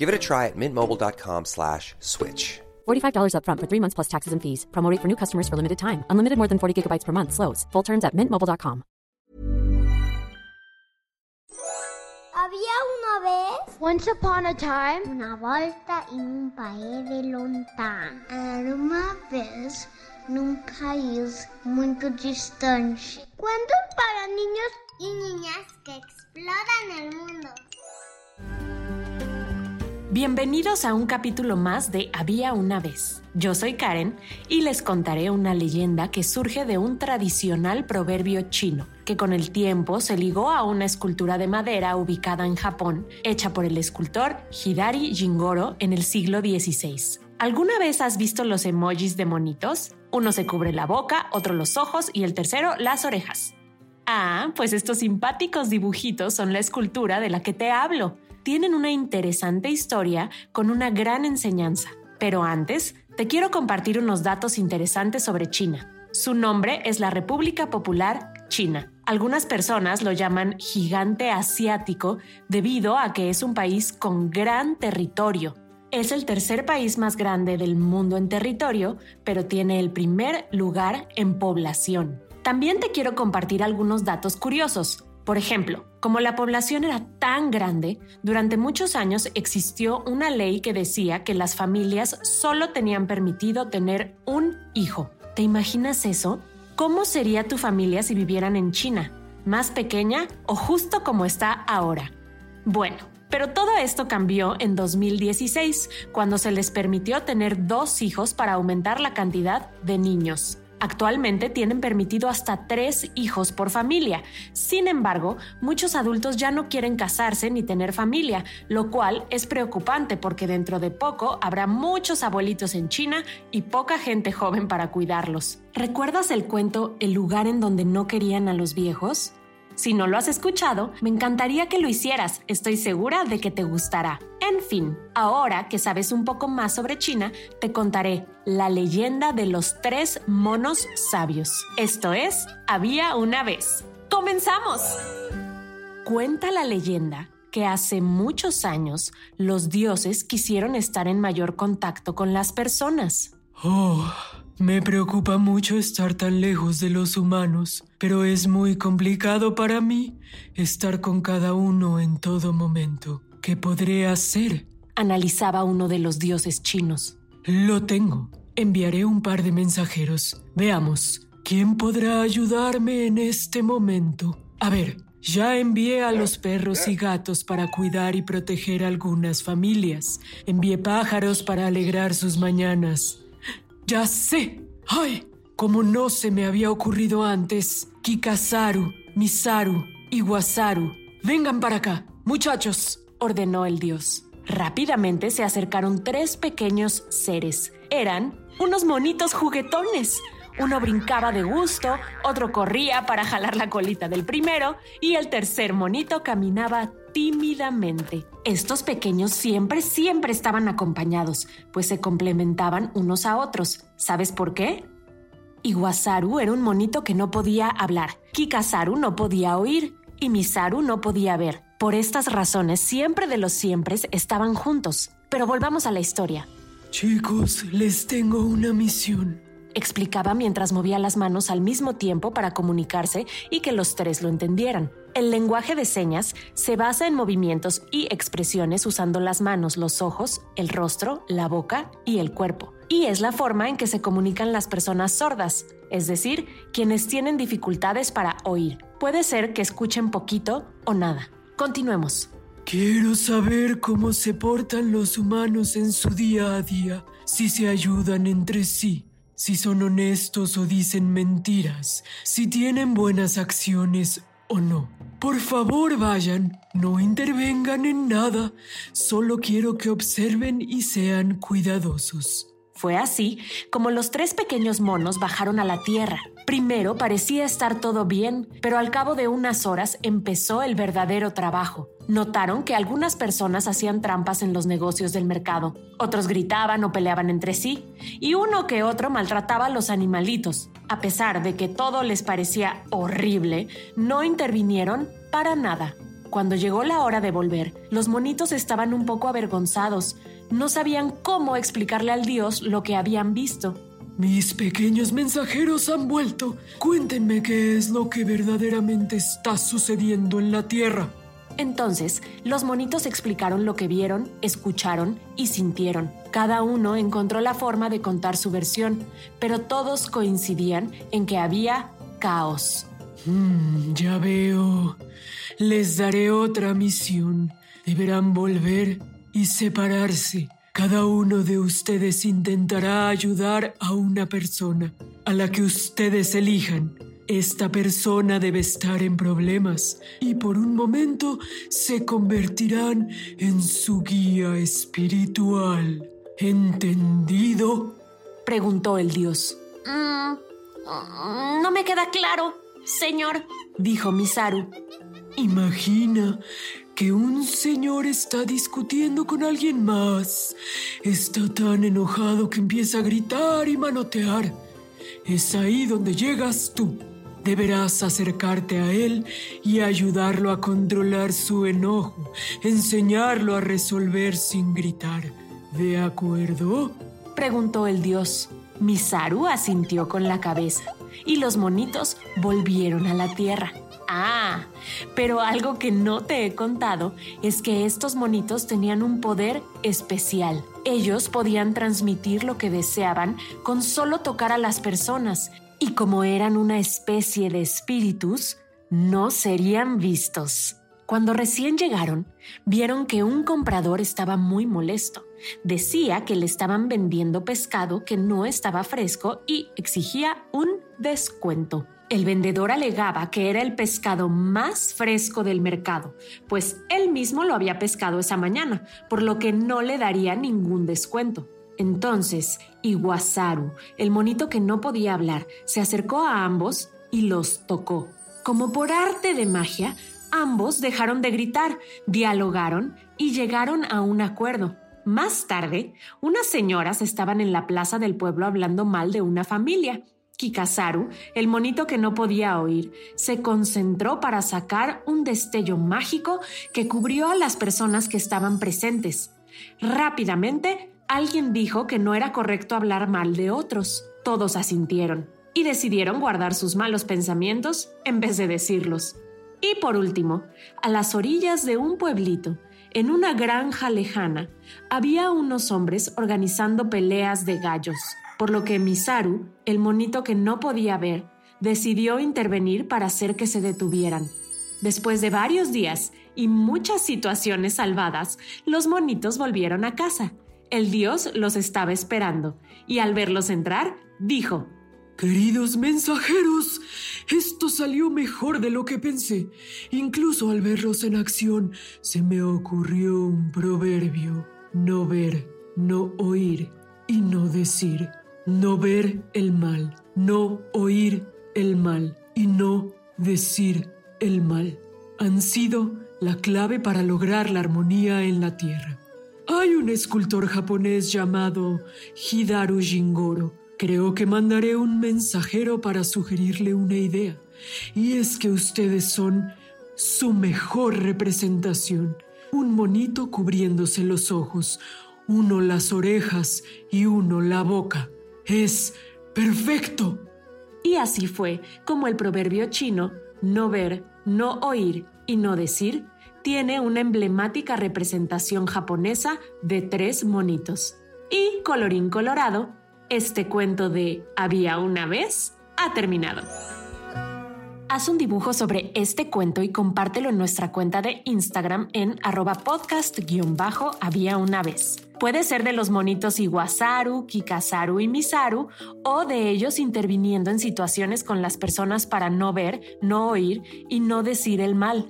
Give it a try at mintmobile.com slash switch. $45 upfront for three months plus taxes and fees. Promo rate for new customers for limited time. Unlimited more than 40 gigabytes per month. Slows. Full terms at mintmobile.com. Había una vez Once upon a time, una volta en un país de lontano. Era uma vez num país muito distante. Cuentos para niños y niñas que exploran el mundo. Bienvenidos a un capítulo más de Había una vez. Yo soy Karen y les contaré una leyenda que surge de un tradicional proverbio chino, que con el tiempo se ligó a una escultura de madera ubicada en Japón, hecha por el escultor Hidari Jingoro en el siglo XVI. ¿Alguna vez has visto los emojis de monitos? Uno se cubre la boca, otro los ojos y el tercero las orejas. Ah, pues estos simpáticos dibujitos son la escultura de la que te hablo. Tienen una interesante historia con una gran enseñanza. Pero antes, te quiero compartir unos datos interesantes sobre China. Su nombre es la República Popular China. Algunas personas lo llaman gigante asiático debido a que es un país con gran territorio. Es el tercer país más grande del mundo en territorio, pero tiene el primer lugar en población. También te quiero compartir algunos datos curiosos. Por ejemplo, como la población era tan grande, durante muchos años existió una ley que decía que las familias solo tenían permitido tener un hijo. ¿Te imaginas eso? ¿Cómo sería tu familia si vivieran en China? ¿Más pequeña o justo como está ahora? Bueno, pero todo esto cambió en 2016, cuando se les permitió tener dos hijos para aumentar la cantidad de niños. Actualmente tienen permitido hasta tres hijos por familia. Sin embargo, muchos adultos ya no quieren casarse ni tener familia, lo cual es preocupante porque dentro de poco habrá muchos abuelitos en China y poca gente joven para cuidarlos. ¿Recuerdas el cuento El lugar en donde no querían a los viejos? Si no lo has escuchado, me encantaría que lo hicieras, estoy segura de que te gustará. En fin, ahora que sabes un poco más sobre China, te contaré la leyenda de los tres monos sabios. Esto es, había una vez. ¡Comenzamos! Cuenta la leyenda que hace muchos años los dioses quisieron estar en mayor contacto con las personas. Oh, me preocupa mucho estar tan lejos de los humanos, pero es muy complicado para mí estar con cada uno en todo momento. ¿Qué podré hacer? Analizaba uno de los dioses chinos. Lo tengo. Enviaré un par de mensajeros. Veamos, ¿quién podrá ayudarme en este momento? A ver, ya envié a los perros y gatos para cuidar y proteger algunas familias. Envié pájaros para alegrar sus mañanas. Ya sé. ¡Ay! Como no se me había ocurrido antes. Kikasaru, Misaru y Wasaru. Vengan para acá, muchachos, ordenó el dios. Rápidamente se acercaron tres pequeños seres. Eran unos monitos juguetones. Uno brincaba de gusto, otro corría para jalar la colita del primero y el tercer monito caminaba tímidamente. Estos pequeños siempre, siempre estaban acompañados, pues se complementaban unos a otros. ¿Sabes por qué? Iwasaru era un monito que no podía hablar, Kikasaru no podía oír y Misaru no podía ver. Por estas razones, siempre de los siempre estaban juntos. Pero volvamos a la historia. Chicos, les tengo una misión. Explicaba mientras movía las manos al mismo tiempo para comunicarse y que los tres lo entendieran. El lenguaje de señas se basa en movimientos y expresiones usando las manos, los ojos, el rostro, la boca y el cuerpo. Y es la forma en que se comunican las personas sordas, es decir, quienes tienen dificultades para oír. Puede ser que escuchen poquito o nada. Continuemos. Quiero saber cómo se portan los humanos en su día a día, si se ayudan entre sí, si son honestos o dicen mentiras, si tienen buenas acciones o no. Por favor, vayan. No intervengan en nada. Solo quiero que observen y sean cuidadosos. Fue así como los tres pequeños monos bajaron a la tierra. Primero parecía estar todo bien, pero al cabo de unas horas empezó el verdadero trabajo. Notaron que algunas personas hacían trampas en los negocios del mercado, otros gritaban o peleaban entre sí, y uno que otro maltrataba a los animalitos. A pesar de que todo les parecía horrible, no intervinieron para nada. Cuando llegó la hora de volver, los monitos estaban un poco avergonzados, no sabían cómo explicarle al dios lo que habían visto. Mis pequeños mensajeros han vuelto. Cuéntenme qué es lo que verdaderamente está sucediendo en la Tierra. Entonces, los monitos explicaron lo que vieron, escucharon y sintieron. Cada uno encontró la forma de contar su versión, pero todos coincidían en que había caos. Hmm, ya veo. Les daré otra misión. Deberán volver y separarse. Cada uno de ustedes intentará ayudar a una persona, a la que ustedes elijan. Esta persona debe estar en problemas y por un momento se convertirán en su guía espiritual. ¿Entendido? Preguntó el dios. Mm, no me queda claro, señor, dijo Misaru. Imagina que un señor está discutiendo con alguien más. Está tan enojado que empieza a gritar y manotear. Es ahí donde llegas tú. Deberás acercarte a él y ayudarlo a controlar su enojo, enseñarlo a resolver sin gritar. ¿De acuerdo? Preguntó el dios. Misaru asintió con la cabeza y los monitos volvieron a la tierra. Ah, pero algo que no te he contado es que estos monitos tenían un poder especial. Ellos podían transmitir lo que deseaban con solo tocar a las personas y como eran una especie de espíritus, no serían vistos. Cuando recién llegaron, vieron que un comprador estaba muy molesto. Decía que le estaban vendiendo pescado que no estaba fresco y exigía un descuento. El vendedor alegaba que era el pescado más fresco del mercado, pues él mismo lo había pescado esa mañana, por lo que no le daría ningún descuento. Entonces, Iguazaru, el monito que no podía hablar, se acercó a ambos y los tocó. Como por arte de magia, ambos dejaron de gritar, dialogaron y llegaron a un acuerdo. Más tarde, unas señoras estaban en la plaza del pueblo hablando mal de una familia Kikasaru, el monito que no podía oír, se concentró para sacar un destello mágico que cubrió a las personas que estaban presentes. Rápidamente, alguien dijo que no era correcto hablar mal de otros. Todos asintieron y decidieron guardar sus malos pensamientos en vez de decirlos. Y por último, a las orillas de un pueblito, en una granja lejana, había unos hombres organizando peleas de gallos por lo que Misaru, el monito que no podía ver, decidió intervenir para hacer que se detuvieran. Después de varios días y muchas situaciones salvadas, los monitos volvieron a casa. El dios los estaba esperando y al verlos entrar, dijo, Queridos mensajeros, esto salió mejor de lo que pensé. Incluso al verlos en acción, se me ocurrió un proverbio. No ver, no oír y no decir no ver el mal, no oír el mal y no decir el mal han sido la clave para lograr la armonía en la tierra. Hay un escultor japonés llamado Hidaru Jingoro. Creo que mandaré un mensajero para sugerirle una idea. Y es que ustedes son su mejor representación. Un monito cubriéndose los ojos, uno las orejas y uno la boca. Es perfecto. Y así fue como el proverbio chino, no ver, no oír y no decir, tiene una emblemática representación japonesa de tres monitos. Y colorín colorado, este cuento de Había una vez ha terminado. Haz un dibujo sobre este cuento y compártelo en nuestra cuenta de Instagram en arroba podcast-había una vez. Puede ser de los monitos Iwasaru, Kikasaru y Misaru o de ellos interviniendo en situaciones con las personas para no ver, no oír y no decir el mal.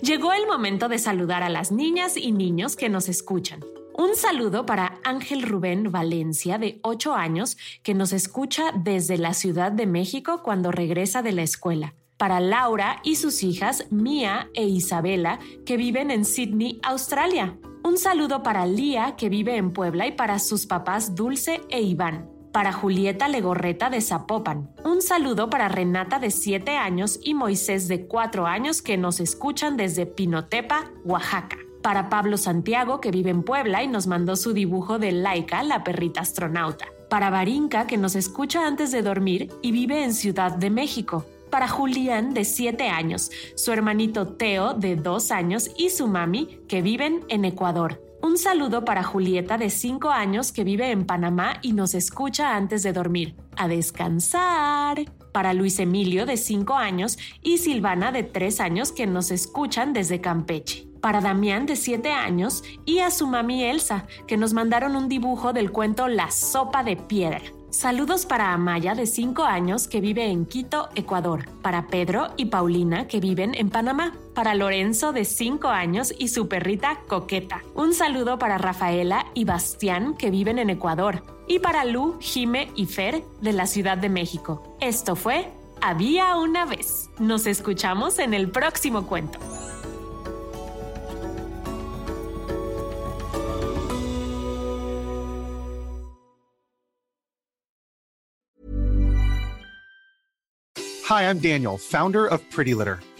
Llegó el momento de saludar a las niñas y niños que nos escuchan. Un saludo para Ángel Rubén Valencia, de 8 años, que nos escucha desde la Ciudad de México cuando regresa de la escuela. Para Laura y sus hijas, Mía e Isabela, que viven en Sydney, Australia. Un saludo para Lía, que vive en Puebla, y para sus papás Dulce e Iván. Para Julieta Legorreta de Zapopan. Un saludo para Renata de 7 años y Moisés de 4 años que nos escuchan desde Pinotepa, Oaxaca. Para Pablo Santiago, que vive en Puebla y nos mandó su dibujo de Laika, la perrita astronauta. Para Barinka, que nos escucha antes de dormir y vive en Ciudad de México para Julián de 7 años, su hermanito Teo de 2 años y su mami que viven en Ecuador. Un saludo para Julieta de 5 años que vive en Panamá y nos escucha antes de dormir. A descansar. Para Luis Emilio de 5 años y Silvana de 3 años que nos escuchan desde Campeche. Para Damián de 7 años y a su mami Elsa que nos mandaron un dibujo del cuento La sopa de piedra. Saludos para Amaya de 5 años que vive en Quito, Ecuador, para Pedro y Paulina que viven en Panamá, para Lorenzo de 5 años y su perrita Coqueta. Un saludo para Rafaela y Bastián que viven en Ecuador y para Lu, Jime y Fer de la Ciudad de México. Esto fue Había una vez. Nos escuchamos en el próximo cuento. Hi, I'm Daniel, founder of Pretty Litter.